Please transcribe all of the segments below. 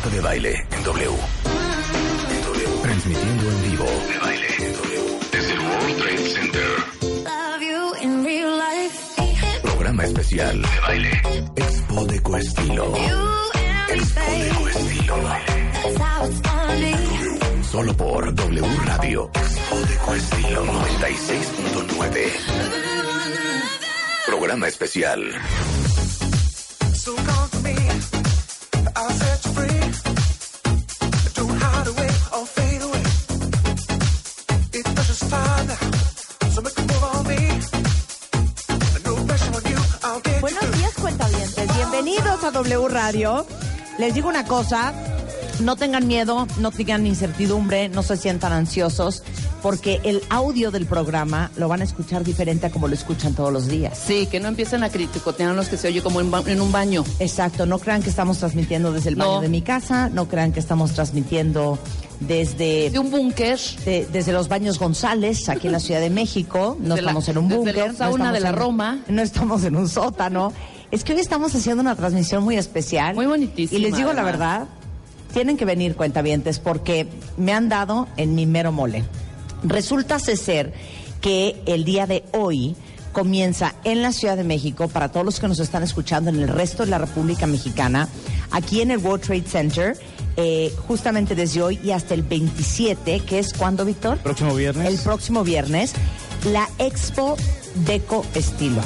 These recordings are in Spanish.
Marta de Baile en W. En W. Transmitiendo en vivo. De Baile en W. Desde el World Trade Center. Love you in real life. Programa especial. De Baile. Expo de Coestilo. Expo de. Coestilo. Solo por W Radio. Expo de Coestilo 96.9. Programa especial. Buenos días, cuentavientes. Bienvenidos a W Radio. Les digo una cosa, no tengan miedo, no tengan incertidumbre, no se sientan ansiosos, porque el audio del programa lo van a escuchar diferente a como lo escuchan todos los días. Sí, que no empiecen a criticotearnos que se oye como en, ba- en un baño. Exacto, no crean que estamos transmitiendo desde el baño de mi casa, no crean que estamos transmitiendo desde... De un búnker. de- desde los baños González, aquí en la Ciudad de México, no Desde la- estamos en un desde búnker. la no sauna estamos de la en- Roma. No estamos en un sótano. Es que hoy estamos haciendo una transmisión muy especial. Muy bonitísima, Y les digo la verdad, tienen que venir cuentavientes porque me han dado en mi mero mole. Resulta ser que el día de hoy comienza en la Ciudad de México, para todos los que nos están escuchando en el resto de la República Mexicana, aquí en el World Trade Center, eh, justamente desde hoy y hasta el 27, que es cuando, Víctor? Próximo viernes. El próximo viernes, la Expo Deco Estilo.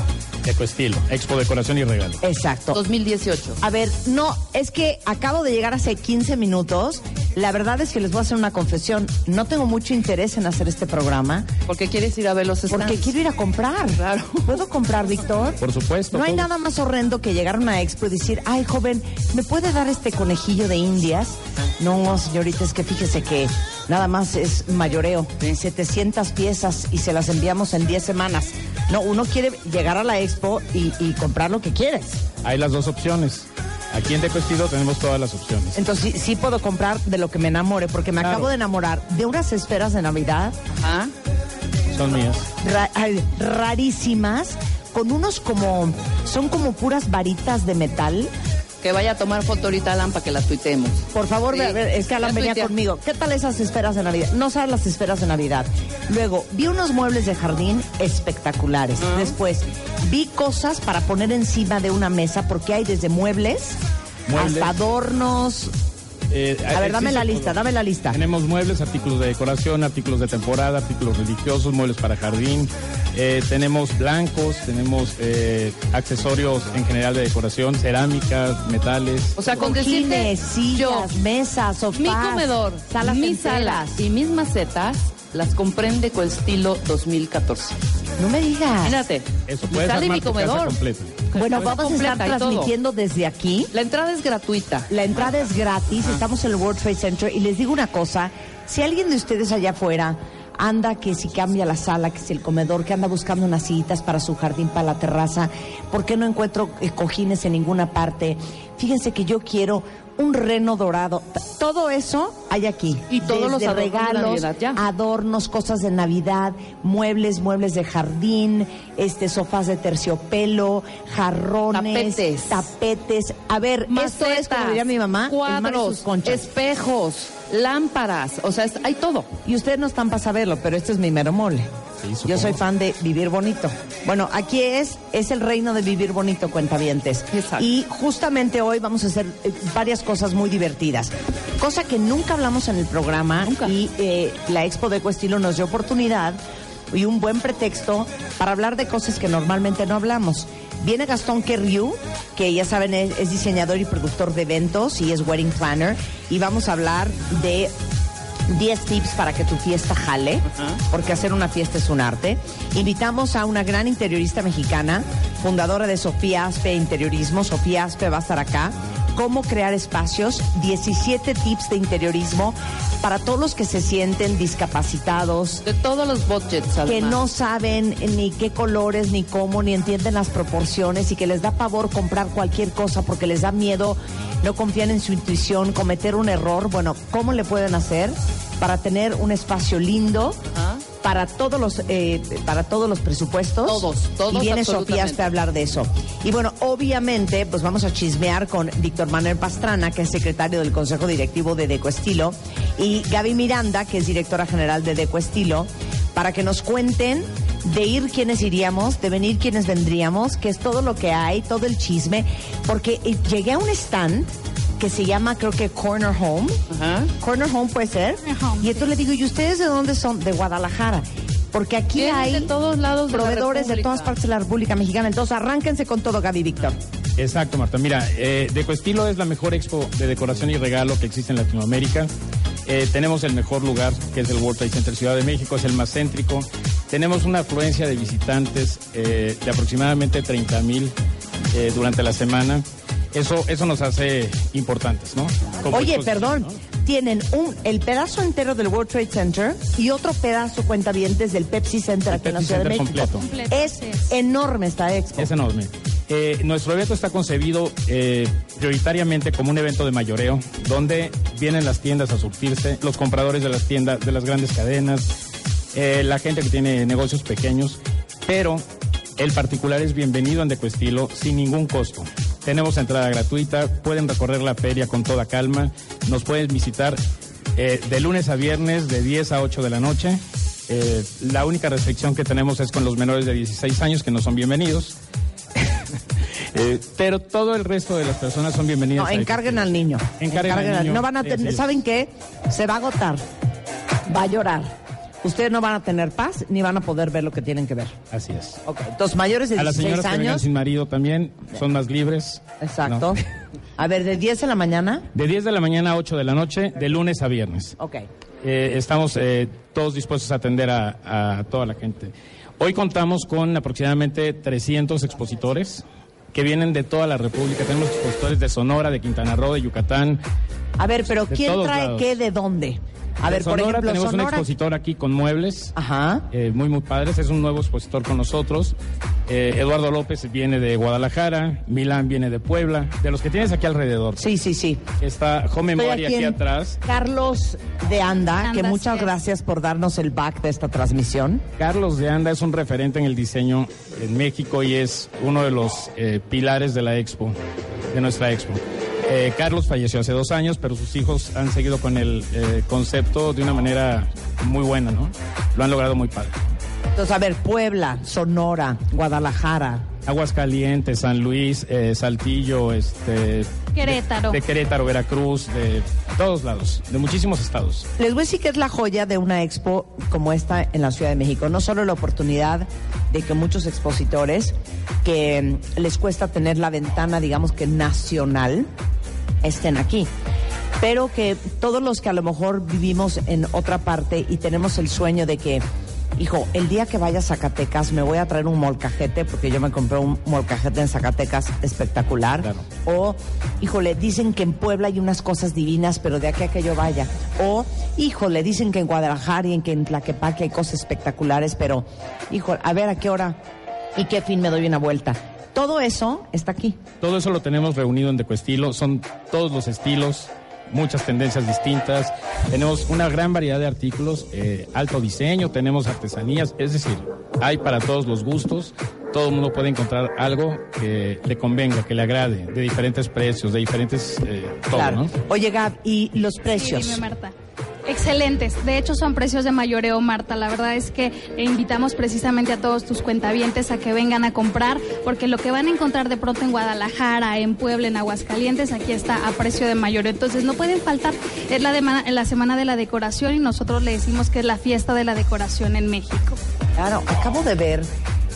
Ecoestilo, Expo Decoración y Regalo. Exacto. 2018. A ver, no, es que acabo de llegar hace 15 minutos. La verdad es que les voy a hacer una confesión. No tengo mucho interés en hacer este programa Porque quieres ir a ver los stands. porque quiero ir a comprar. Claro. ¿Puedo comprar, Víctor? Por supuesto. No hay todo. nada más horrendo que llegar a una expo y decir, ay, joven, ¿me puede dar este conejillo de indias? No, señorita, es que fíjese que nada más es mayoreo. 700 piezas y se las enviamos en 10 semanas. No, uno quiere llegar a la expo y, y comprar lo que quieres. Hay las dos opciones. Aquí en Decoestilo tenemos todas las opciones. Entonces sí, sí puedo comprar de lo que me enamore, porque me Claro. acabo de enamorar de unas esferas de Navidad Ajá. Son mías. ra- ay, rarísimas, con unos como, son como puras varitas de metal. Que vaya a tomar foto ahorita Alan para que la tuitemos. Por favor, Sí. ve a ver, es que Alan venía conmigo. ¿Qué tal esas esferas de Navidad? No sabes las esferas de Navidad. Luego, vi unos muebles de jardín espectaculares. Después, vi cosas para poner encima de una mesa, porque hay desde muebles, Muebles. hasta adornos. Eh, A ver, dame la lista, dame la lista. Tenemos muebles, artículos de decoración, artículos de temporada, artículos religiosos, muebles para jardín. Eh, tenemos blancos, tenemos eh, accesorios en general de decoración, cerámicas, metales. O sea, con decirte sillas, yo, mesas, sofás, mi comedor, salas mis enteras. salas y mis macetas las compré en Decoestilo 2014. No me digas. Imagínate. Eso, mi puedes sala y mi comedor. completa. Bueno, vamos a estar todo. transmitiendo desde aquí. La entrada es gratuita. La entrada es gratis, estamos en el World Trade Center y les digo una cosa, si alguien de ustedes allá afuera anda que si cambia la sala, que si el comedor, que anda buscando unas sillitas para su jardín, para la terraza, ¿por qué no encuentro eh, cojines en ninguna parte? Fíjense que yo quiero un reno dorado, todo eso hay aquí. Y todos los de regalos, Navidad, adornos, cosas de Navidad, muebles, muebles de jardín, este sofás de terciopelo, jarrones, Tapetes. tapetes. A ver, esto es como diría mi mamá, cuadros, espejos, lámparas, o sea, es- hay todo. Y ustedes no están para saberlo, pero este es mi mero mole. Sí, Yo soy fan de vivir bonito. Bueno, aquí es, es el reino de vivir bonito, cuentavientes. Exacto. Y justamente hoy vamos a hacer eh, varias cosas muy divertidas. Cosa que nunca hablamos en el programa Nunca. y eh, la Expo de Estilo nos dio oportunidad y un buen pretexto para hablar de cosas que normalmente no hablamos. Viene Gastón Querriu, que ya saben es, es diseñador y productor de eventos y es wedding planner, y vamos a hablar de 10 tips para que tu fiesta jale, porque hacer una fiesta es un arte. Invitamos a una gran interiorista mexicana, fundadora de Sofía Aspe Interiorismo. Sofía Aspe va a estar acá. Cómo crear espacios, 17 tips de interiorismo para todos los que se sienten discapacitados, De todos los budgets, que no saben ni qué colores, ni cómo, ni entienden las proporciones y que les da pavor comprar cualquier cosa porque les da miedo, no confían en su intuición, cometer un error. Bueno, ¿cómo le pueden hacer para tener un espacio lindo? Ah. Para todos los eh, para todos los presupuestos. Todos, todos, Y viene. Sofía Aspe a hablar de eso. Y bueno, obviamente, pues vamos a chismear con Víctor Manuel Pastrana, que es secretario del Consejo Directivo de Decoestilo, y Gaby Miranda, que es directora general de Decoestilo, para que nos cuenten de ir quienes iríamos, de venir quienes vendríamos, que es todo lo que hay, todo el chisme, porque llegué a un stand que se llama, creo que Corner Home. Ajá. Corner Home puede ser. Home, Y entonces le digo, ¿y ustedes de dónde son? De Guadalajara. Porque aquí Vienen hay de todos lados proveedores de, todas partes de la República Mexicana. Entonces arránquense con todo, Gaby Víctor. Exacto, Marta. Mira, eh, Decoestilo es la mejor expo de decoración y regalo que existe en Latinoamérica. Eh, tenemos el mejor lugar, que es el World Trade Center Ciudad de México, es el más céntrico. Tenemos una afluencia de visitantes eh, de aproximadamente 30 mil durante la semana. Eso, eso nos hace importantes, ¿no? Como Oye, perdón, ¿no? tienen un, el pedazo entero del World Trade Center y otro pedazo cuentavientes del Pepsi Center El aquí en la Pepsi Ciudad de Center México. completo. Completo, Es así es. enorme esta expo. Es enorme. Eh, nuestro evento está concebido eh, prioritariamente como un evento de mayoreo, donde vienen las tiendas a surtirse, los compradores de las tiendas, de las grandes cadenas, eh, la gente que tiene negocios pequeños, pero el particular es bienvenido en Decoestilo sin ningún costo. Tenemos entrada gratuita, pueden recorrer la feria con toda calma, nos pueden visitar eh, de lunes a viernes de 10 a 8 de la noche. Eh, la única restricción que tenemos es con los menores de 16 años que no son bienvenidos. Eh, pero todo el resto de las personas son bienvenidas. No, a encarguen al niño. Encarguen al Encarguen niño. No van a tener. ¿saben qué? Se va a agotar. Va a llorar. Ustedes no van a tener paz ni van a poder ver lo que tienen que ver. Así es. Ok, entonces mayores de A las 16 señoras que años. sin marido también son más libres. Exacto. ¿no? A ver, de 10 de la mañana. De 10 de la mañana a 8 de la noche, de lunes a viernes. Ok. Eh, estamos eh, todos dispuestos a atender a, a toda la gente. Hoy contamos con aproximadamente 300 expositores que vienen de toda la República. Tenemos expositores de Sonora, de Quintana Roo, de Yucatán. A ver, pero ¿quién trae lados. qué de dónde? A por ejemplo, tenemos un expositor aquí con muebles. Ajá. eh, muy, muy padres. Es un nuevo expositor con nosotros. Eh, Eduardo López viene de Guadalajara. Milán viene de Puebla. De los que tienes aquí alrededor. Sí, sí, sí. Está Home Estoy Memory aquí, atrás. Carlos de Anda, que muchas gracias por darnos el back de esta transmisión. Carlos de Anda es un referente en el diseño en México y es uno de los eh, pilares de la expo, de nuestra expo. Eh, Carlos falleció hace dos años, pero sus hijos han seguido con el eh, concepto de una manera muy buena, ¿no? Lo han logrado muy padre. Entonces, a ver, Puebla, Sonora, Guadalajara. Aguascalientes, San Luis, eh, Saltillo, este, Querétaro. de, de Querétaro, Veracruz, de todos lados, de muchísimos estados. Les voy a decir que es la joya de una expo como esta en la Ciudad de México. No solo la oportunidad de que muchos expositores que les cuesta tener la ventana, digamos que nacional, estén aquí. Pero que todos los que a lo mejor vivimos en otra parte y tenemos el sueño de que, hijo, el día que vaya a Zacatecas me voy a traer un molcajete, porque yo me compré un molcajete en Zacatecas espectacular. Claro. O, híjole, dicen que en Puebla hay unas cosas divinas, pero de aquí a que yo vaya. O, híjole, dicen que en Guadalajara y en que en Tlaquepaque hay cosas espectaculares, pero, híjole, a ver a qué hora y qué fin me doy una vuelta. Todo eso está aquí. Todo eso lo tenemos reunido en Decoestilo, son todos los estilos, muchas tendencias distintas, tenemos una gran variedad de artículos, eh, alto diseño, tenemos artesanías, es decir, hay para todos los gustos, todo el mundo puede encontrar algo que le convenga, que le agrade, de diferentes precios, de diferentes, eh, todo, claro. ¿no? Oye, Gab, ¿y los Sí, precios? dime, Marta. Excelentes. De hecho, son precios de mayoreo, Marta. La verdad es que invitamos precisamente a todos tus cuentavientes a que vengan a comprar, porque lo que van a encontrar de pronto en Guadalajara, en Puebla, en Aguascalientes, aquí está a precio de mayoreo. Entonces, no pueden faltar. Es la, de- la semana de la decoración y nosotros le decimos que es la fiesta de la decoración en México. Claro, acabo de ver,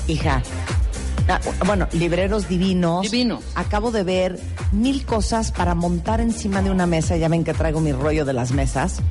hija, ah, bueno, libreros divinos. Divinos. Acabo de ver mil cosas para montar encima de una mesa. Ya ven que traigo mi rollo de las mesas.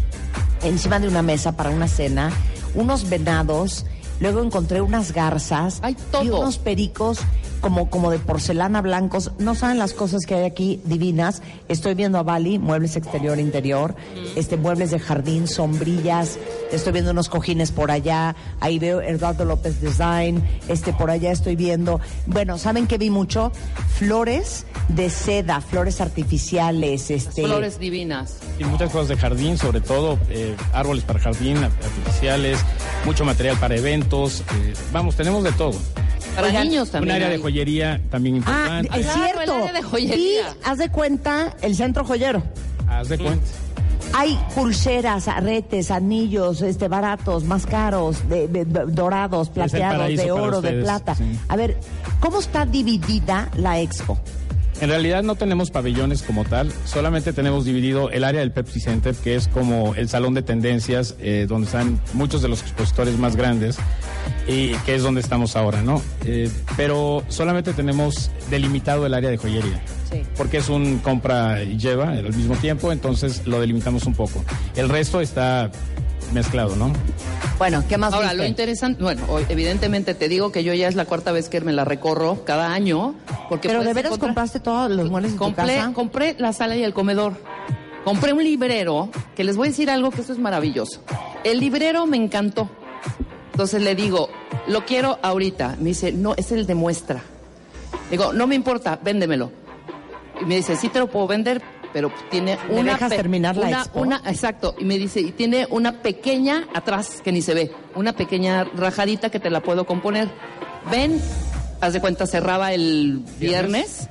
Encima de una mesa para una cena, unos venados. Luego encontré unas garzas todo. y unos pericos como, como de porcelana blancos. No saben las cosas que hay aquí divinas. Estoy viendo a Bali, muebles exterior e interior, este, muebles de jardín, sombrillas. Estoy viendo unos cojines por allá. Ahí veo Eduardo López Design. Este, por allá estoy viendo. Bueno, ¿saben que vi mucho? Flores de seda, flores artificiales, este. Flores divinas. Y muchas cosas de jardín, sobre todo eh, árboles para jardín, artificiales, mucho material para eventos. eh, vamos, tenemos de todo. Para Oigan, niños también. Un área de hay. joyería también Ah, importante. es Claro, el cierto. área de joyería. Y haz de cuenta el centro joyero. Haz de cuenta. Hay pulseras, arretes, anillos, este baratos, más caros, de, de- de- dorados, plateados, de oro, de plata. sí. A ver, ¿cómo está dividida la expo? En realidad no tenemos pabellones como tal, solamente tenemos dividido el área del Pepsi Center, que es como el salón de tendencias, eh, donde están muchos de los expositores más grandes, y que es donde estamos ahora, ¿no? Eh, pero solamente tenemos delimitado el área de joyería, Sí. porque es un compra y lleva al mismo tiempo, entonces lo delimitamos un poco. El resto está mezclado, ¿no? Bueno, ¿qué más Ahora, viste? lo interesante, bueno, hoy, evidentemente te digo que yo ya es la cuarta vez que me la recorro cada año. Porque Pero puedes de veras encontrar- compraste todos los muebles de tu compré, casa. compré la sala y el comedor. Compré un librero, que les voy a decir algo que eso es maravilloso. El librero me encantó. Entonces le digo, lo quiero ahorita. Me dice, no, es el de muestra. Digo, no me importa, véndemelo. Y me dice, sí te lo puedo vender, pero tiene ¿Me una... dejas pe- terminar la una- expo? una- exacto. Y me dice, y tiene una pequeña atrás que ni se ve. Una pequeña rajadita que te la puedo componer. Ven, haz de cuenta, cerraba el viernes.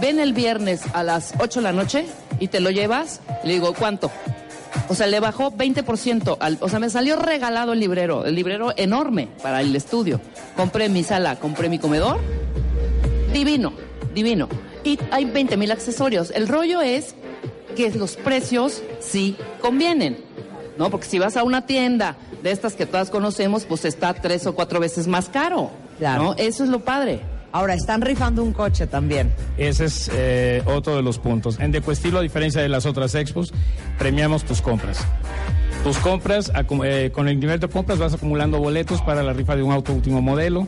Ven el viernes a las 8 de la noche y te lo llevas. Le digo, ¿cuánto? O sea, le bajó 20%. Al, o sea, me salió regalado el librero. El librero enorme para el estudio. Compré mi sala, compré mi comedor. Divino, divino. Y hay 20 mil accesorios. El rollo es que los precios sí convienen. ¿No? Porque si vas a una tienda de estas que todas conocemos, pues está tres o cuatro veces más caro. Claro. ¿no? Eso es lo padre. Ahora, están rifando un coche también. Ese es eh, otro de los puntos. En Decoestilo, a diferencia de las otras expos, premiamos tus compras. Tus compras, eh, con el nivel de compras vas acumulando boletos para la rifa de un auto último modelo.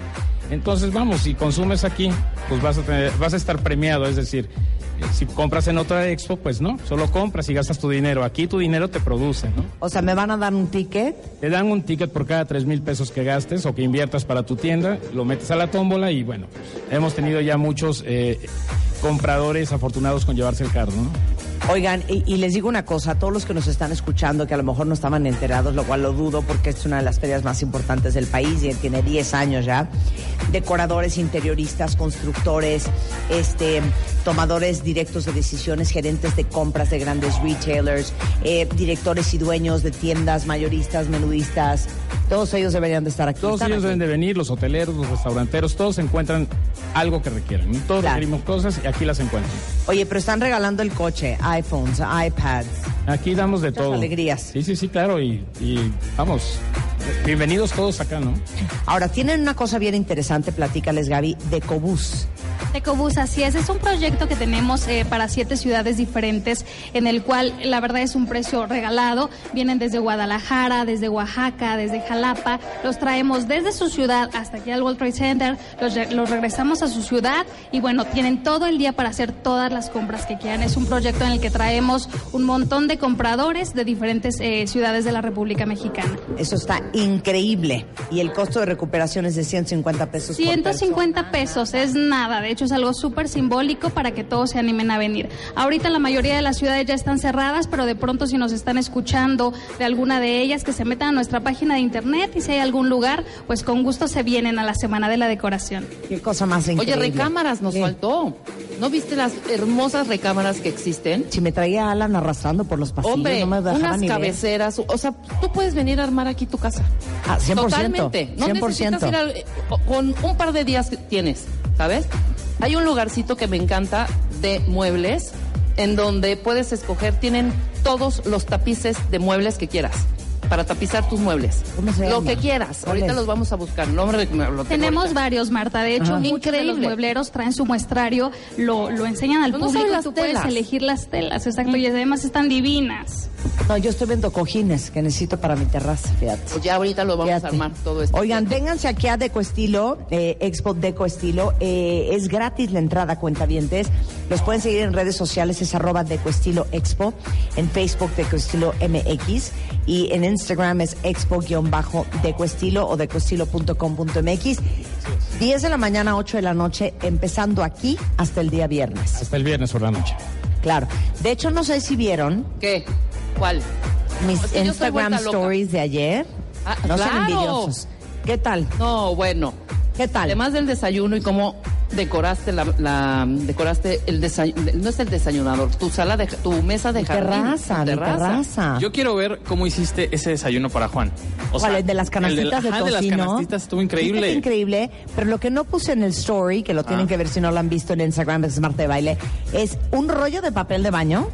Entonces, vamos, si consumes aquí, pues vas a, tener- vas a estar premiado. Es decir, si compras en otra expo, pues no, solo compras y gastas tu dinero. Aquí tu dinero te produce, ¿no? O sea, me van a dar un ticket. Te dan un ticket por cada tres mil pesos que gastes o que inviertas para tu tienda, lo metes a la tómbola y bueno, pues, hemos tenido ya muchos eh, compradores afortunados con llevarse el carro, ¿no? Oigan, y, y les digo una cosa, a todos los que nos están escuchando, que a lo mejor no estaban enterados, lo cual lo dudo porque es una de las ferias más importantes del país y tiene 10 años ya, decoradores, interioristas, constructores, este, tomadores directos de decisiones, gerentes de compras de grandes retailers, eh, directores y dueños de tiendas, mayoristas, menudistas, todos ellos deberían de estar aquí. Todos ellos aquí. deben de venir, los hoteleros, los restauranteros, todos encuentran algo que requieran. ¿no? Todos Claro. requerimos cosas y aquí las encuentran. Oye, pero están regalando el coche, iPhones, iPads. Aquí damos de Muchas todo. alegrías. Sí, sí, sí, claro. Y, y vamos, bienvenidos todos acá, ¿no? Ahora, tienen una cosa bien interesante, platícales Gaby, de Cobús. Ecobús, así es. Es un proyecto que tenemos eh, para siete ciudades diferentes, en el cual la verdad es un precio regalado. Vienen desde Guadalajara, desde Oaxaca, desde Jalapa. Los traemos desde su ciudad hasta aquí al World Trade Center. Los, re- los regresamos a su ciudad y bueno, tienen todo el día para hacer todas las compras que quieran. Es un proyecto en el que traemos un montón de compradores de diferentes eh, ciudades de la República Mexicana. Eso está increíble. Y el costo de recuperación es de 150 pesos. por 150 pesos es nada, de hecho es algo súper simbólico para que todos se animen a venir. Ahorita la mayoría de las ciudades ya están cerradas, pero de pronto si nos están escuchando de alguna de ellas, que se metan a nuestra página de internet y si hay algún lugar, pues con gusto se vienen a la Semana de la Decoración. Qué cosa más Oye, increíble. recámaras nos ¿Qué? faltó. ¿No viste las hermosas recámaras que existen? Si me traía a Alan arrastrando por los pasillos, Hombre, no me dejaba unas ni ver. cabeceras, o sea, tú puedes venir a armar aquí tu casa. Ah, 100%. Totalmente. No 100%. necesitas ir al- con un par de días que tienes, ¿sabes? Hay un lugarcito que me encanta de muebles en donde puedes escoger, tienen todos los tapices de muebles que quieras para tapizar tus muebles. ¿Cómo se Lo que quieras. ¿Cuál Ahorita es? los vamos a buscar. No me rec- lo Tenemos ahorita. varios, Marta. De hecho, muchos de los Increíble. muebleros traen su muestrario, lo, lo enseñan al no público las tú puedes elegir las telas, exacto, y además están divinas. No, yo estoy viendo cojines que necesito para mi terraza, fíjate. Pues ya ahorita lo vamos Fíjate. a armar todo esto. Oigan, vénganse aquí a Deco Estilo, eh, Expo Deco Estilo. Eh, es gratis la entrada, cuentavientes. Los pueden seguir en redes sociales, es arroba Deco Estilo Expo. En Facebook, Deco Estilo MX. Y en Instagram es expo-deco estilo o decoestilo.com.mx. 10 de la mañana, 8 de la noche, empezando aquí hasta el día viernes. Hasta el viernes por la noche. Claro. De hecho, no sé si vieron ¿Qué? ¿Cuál? mis Instagram stories de ayer. Ah, no sean claro. envidiosos. ¿Qué tal? No, bueno. ¿Qué tal? Además del desayuno y cómo decoraste la, la- decoraste el desayuno, no es el desayunador, tu sala de tu mesa de jardín, terraza, tu terraza. Yo quiero ver cómo hiciste ese desayuno para Juan. O ¿Cuál? sea, ¿El de las el canastitas de, ajá, de las tocino? canastitas estuvo increíble. increíble, pero lo que no puse en el story, que lo tienen Ah. que ver si no lo han visto en Instagram, es Marta de Baile, es un rollo de papel de baño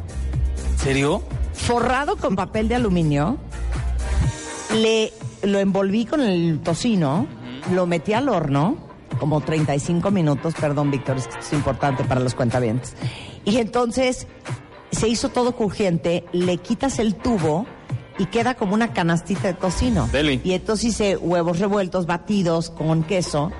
¿Serio? Forrado con papel de aluminio. Le lo envolví con el tocino, lo metí al horno, como 35 minutos, perdón, Víctor, es que es importante para los cuentavientes. Y entonces se hizo todo crujiente, le quitas el tubo y queda como una canastita de tocino. Deli. Y entonces hice huevos revueltos, batidos con queso,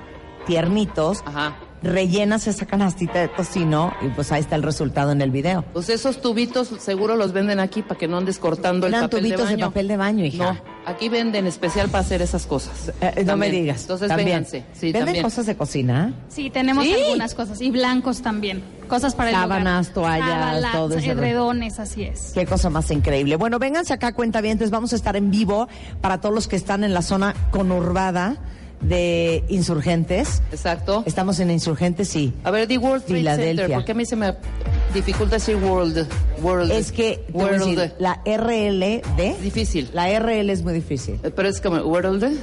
tiernitos. Ajá. Rellenas esa canastita de tocino y pues ahí está el resultado en el video. Pues esos tubitos seguro los venden aquí para que no andes cortando el Eran papel tubitos de de baño. papel de baño, hija. No, aquí venden especial para hacer esas cosas. Eh, no me digas. Entonces también. vénganse. Sí, ¿Venden también. cosas de cocina? Sí, tenemos Sí. algunas cosas. Y blancos también. Cosas para el Sábanas, hogar. toallas, todo ese rollo. edredones, así es. Qué cosa más increíble. Bueno, vénganse acá, cuentavientes. Vamos a estar en vivo para todos los que están en la zona conurbada de Insurgentes. Exacto. Estamos en Insurgentes, sí. A ver, di World Trade Filadelfia. Center. ¿Por qué a mí se me dificulta decir World? World. Es que, World. decir, la RLD, Difícil. la RL es muy difícil. Eh, Pero es como World.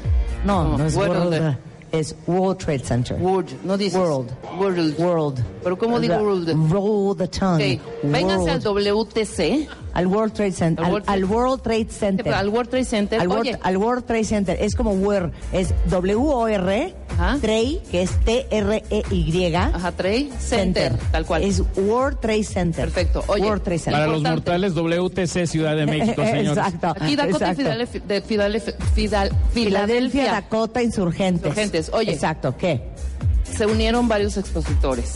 No, no, es World. World. Es World Trade Center. World. No dices. World. World. World. Pero ¿cómo digo world? Roll the tongue. Ok. Vénganse al. WTC. Al World Trade Center. Al Al, World Trade- Center. Al World Trade Center. Al World, Oye, al World Trade Center. Es como WOR. Es W-O-R. Ajá. Trade, que es T-R-E-Y. ajá, Trade Center. Tal cual. Es World Trade Center. Perfecto. Oye, World Trade Center. Para los mortales, WTC Ciudad de México, señores. Exacto. Aquí Dakota y exacto. Filadelfia, de Filadelfia, Fidal- Filadelfia, Filadelfia Dakota, Insurgentes. Insurgentes. Oye. Exacto. ¿Qué? se unieron varios expositores.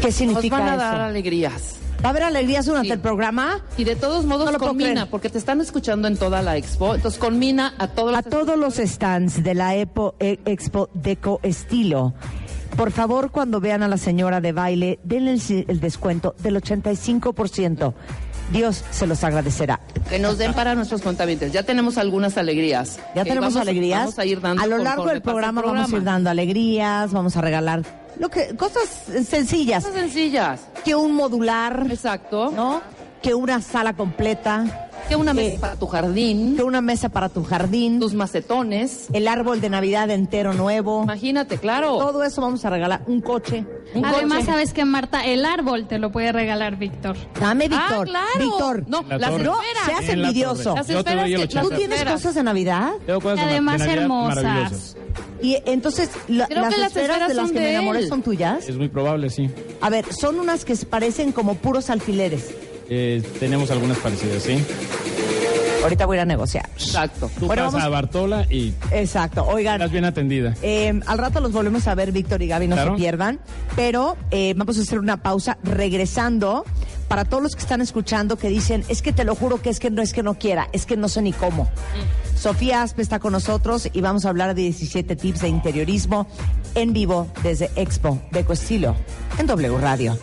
¿Qué Nos significa van a eso? dar alegrías. ¿Va a haber alegrías durante Sí. el programa? Y de todos modos No lo combina, porque te están escuchando en toda la expo. Entonces combina a todos A los todos los stands de la Epo, eh, Expo Deco Estilo. Por favor, cuando vean a la señora de baile, denle el, el descuento del 85%. Dios se los agradecerá. que nos den para nuestros contabientes. Ya tenemos algunas alegrías. Ya Que tenemos vamos- alegrías. Vamos a ir dando a lo largo del programa, vamos a ir dando alegrías, vamos a regalar lo que cosas sencillas, Cosas sencillas. que un modular, Exacto. ¿no? Que una sala completa, Que una mesa Eh, para tu jardín, que una mesa para tu jardín, tus macetones. el árbol de Navidad entero nuevo. Imagínate, claro. Todo eso vamos a regalar, un coche. Un Además, coche. sabes que Marta, el árbol te lo puede regalar Víctor. Dame, Ah, Víctor. claro. Víctor. No, La las. No, seas En envidioso. Las Yo te doy el esferas que- las 80. ¿Tú tienes esferas. cosas de Navidad? Tengo cosas de- Además, de Navidad hermosas. Y entonces, la- Creo las que las esferas de las son que me enamoré él. son tuyas. Es muy probable, sí. A ver, son unas que parecen como puros alfileres. Eh, tenemos algunas parecidas, sí. Ahorita voy a ir a negociar. Exacto. Tú Bueno, vas vamos- a Bartola y Exacto. Oigan, estás bien atendida. Eh, al rato los volvemos a ver, Víctor y Gaby, no Claro. se pierdan. Pero eh, vamos a hacer una pausa regresando para todos los que están escuchando que dicen, es que te lo juro que es que no es que no quiera, es que no sé ni cómo. Sofía Aspe está con nosotros y vamos a hablar de 17 tips de interiorismo en vivo desde Expo de Estilo en W Radio.